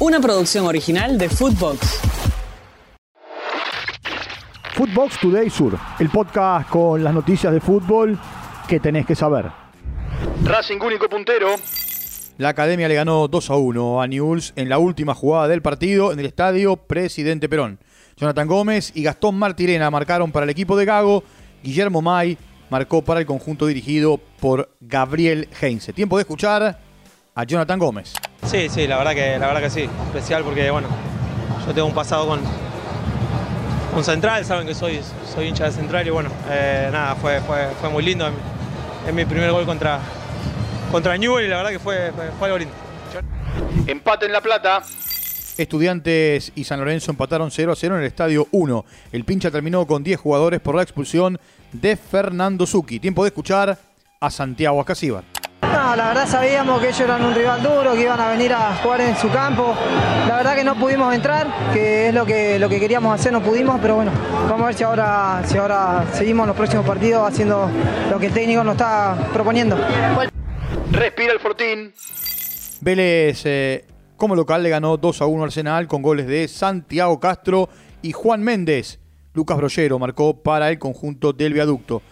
Una producción original de Footbox. Footbox Today Sur, el podcast con las noticias de fútbol que tenés que saber. Racing único puntero. La academia le ganó 2 a 1 a Newell's en la última jugada del partido en el estadio Presidente Perón. Jonathan Gómez y Gastón Martirena marcaron para el equipo de Gago. Guillermo May marcó para el conjunto dirigido por Gabriel Heinze. Tiempo de escuchar a Jonathan Gómez. Sí, sí, la verdad que, la verdad que sí. Especial porque, bueno, yo tengo un pasado con, con Central, saben que soy, soy hincha de Central y bueno, eh, nada, fue, fue, fue muy lindo. Es mi primer gol contra, contra Newell y la verdad que fue, fue, fue algo lindo. Empate en La Plata. Estudiantes y San Lorenzo empataron 0 a 0 en el estadio 1. El pincha terminó con 10 jugadores por la expulsión de Fernando Zucchi. Tiempo de escuchar a Santiago Ascasíbar. No, la verdad sabíamos que ellos eran un rival duro, que iban a venir a jugar en su campo. La verdad que no pudimos entrar, que es lo que, lo que queríamos hacer, no pudimos, pero bueno, vamos a ver si ahora, si ahora seguimos los próximos partidos haciendo lo que el técnico nos está proponiendo. Respira el Fortín. Vélez eh, como local le ganó 2 a 1 Arsenal con goles de Santiago Castro y Juan Méndez. Lucas Brollero marcó para el conjunto del viaducto.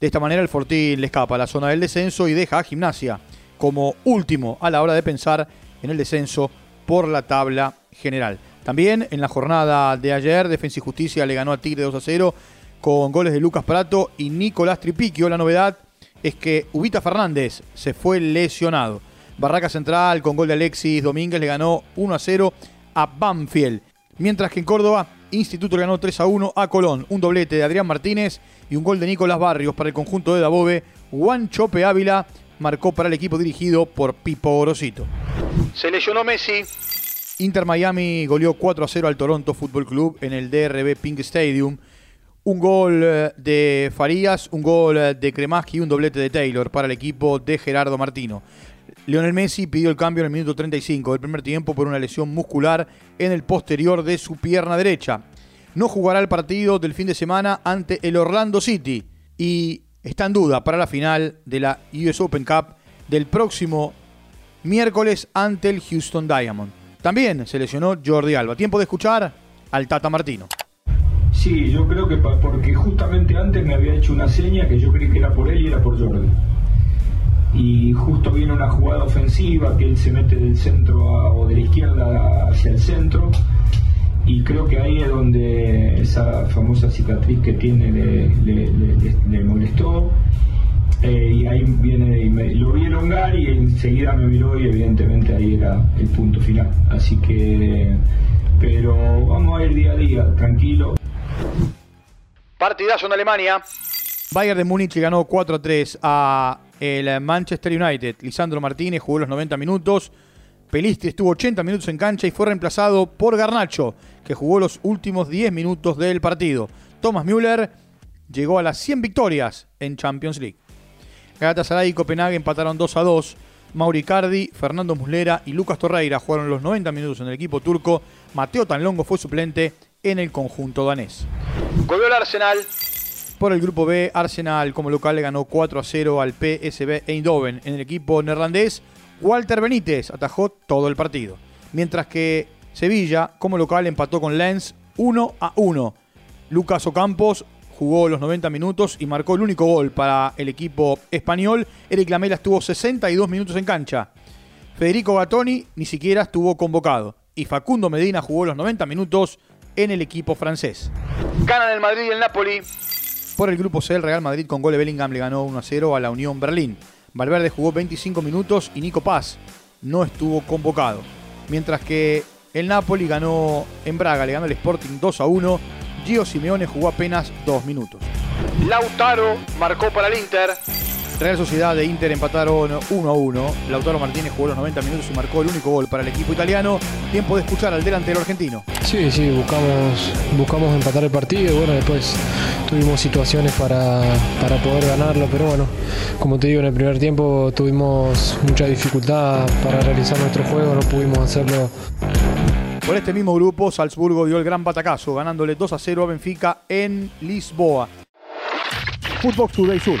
De esta manera el Fortín le escapa a la zona del descenso y deja a Gimnasia como último a la hora de pensar en el descenso por la tabla general. También en la jornada de ayer, Defensa y Justicia le ganó a Tigre 2 a 0 con goles de Lucas Prato y Nicolás Tripiquio. La novedad es que Ubita Fernández se fue lesionado. Barraca Central con gol de Alexis Domínguez le ganó 1 a 0 a Banfield. Mientras que en Córdoba, Instituto ganó 3 a 1 a Colón. Un doblete de Adrián Martínez y un gol de Nicolás Barrios para el conjunto de Dabove. Juan Chope Ávila marcó para el equipo dirigido por Pipo Gorosito. Se lesionó Messi. Inter Miami goleó 4 a 0 al Toronto Football Club en el DRB Pink Stadium. Un gol eh, de Farías, un gol eh, de Kremaski y un doblete de Taylor para el equipo de Gerardo Martino. Lionel Messi pidió el cambio en el minuto 35 del primer tiempo por una lesión muscular en el posterior de su pierna derecha. No jugará el partido del fin de semana ante el Orlando City y está en duda para la final de la US Open Cup del próximo miércoles ante el Houston Diamond. También se lesionó Jordi Alba. Tiempo de escuchar al Tata Martino. Sí, yo creo que porque justamente antes me había hecho una seña que yo creí que era por él y era por Jordi y justo viene una jugada ofensiva que él se mete del centro o de la izquierda hacia el centro y creo que ahí es donde esa famosa cicatriz que tiene le, molestó eh, y ahí viene y me, lo vi elongar y enseguida me miró y evidentemente ahí era el punto final. Así que pero vamos a ir día a día tranquilo. Partidazo en Alemania. Bayern de Múnich ganó 4 a 3 a el Manchester United. Lisandro Martínez jugó los 90 minutos. Pelistri estuvo 80 minutos en cancha y fue reemplazado por Garnacho, que jugó los últimos 10 minutos del partido. Thomas Müller llegó a las 100 victorias en Champions League. Galatasaray y Copenhague empataron 2 a 2. Mauri Cardi, Fernando Muslera y Lucas Torreira jugaron los 90 minutos en el equipo turco. Mateo Tanlongo fue suplente en el conjunto danés. El Arsenal. Por el grupo B, Arsenal como local le ganó 4 a 0 al PSV Eindhoven. En el equipo neerlandés, Walter Benítez atajó todo el partido. Mientras que Sevilla como local empató con Lens 1 a 1. Lucas Ocampos jugó los 90 minutos y marcó el único gol para el equipo español. Eric Lamela estuvo 62 minutos en cancha. Federico Gattoni ni siquiera estuvo convocado. Y Facundo Medina jugó los 90 minutos en el equipo francés. Ganan el Madrid y el Napoli. Por el grupo C, el Real Madrid con gol de Bellingham le ganó 1 a 0 a la Unión Berlín. Valverde jugó 25 minutos y Nico Paz no estuvo convocado. Mientras que el Napoli ganó en Braga, le ganó el Sporting 2 a 1. Gio Simeone jugó apenas 2 minutos. Lautaro marcó para el Inter. Real Sociedad de Inter empataron 1 a 1. Lautaro Martínez jugó los 90 minutos y marcó el único gol para el equipo italiano. Tiempo de escuchar al delantero argentino. Sí, sí, buscamos, buscamos empatar el partido y bueno, después tuvimos situaciones para, para poder ganarlo, pero bueno, como te digo, en el primer tiempo tuvimos mucha dificultad para realizar nuestro juego, no pudimos hacerlo por este mismo grupo, Salzburgo dio el gran batacazo, ganándole 2 a 0 a Benfica en Lisboa. Footbox Today Sur.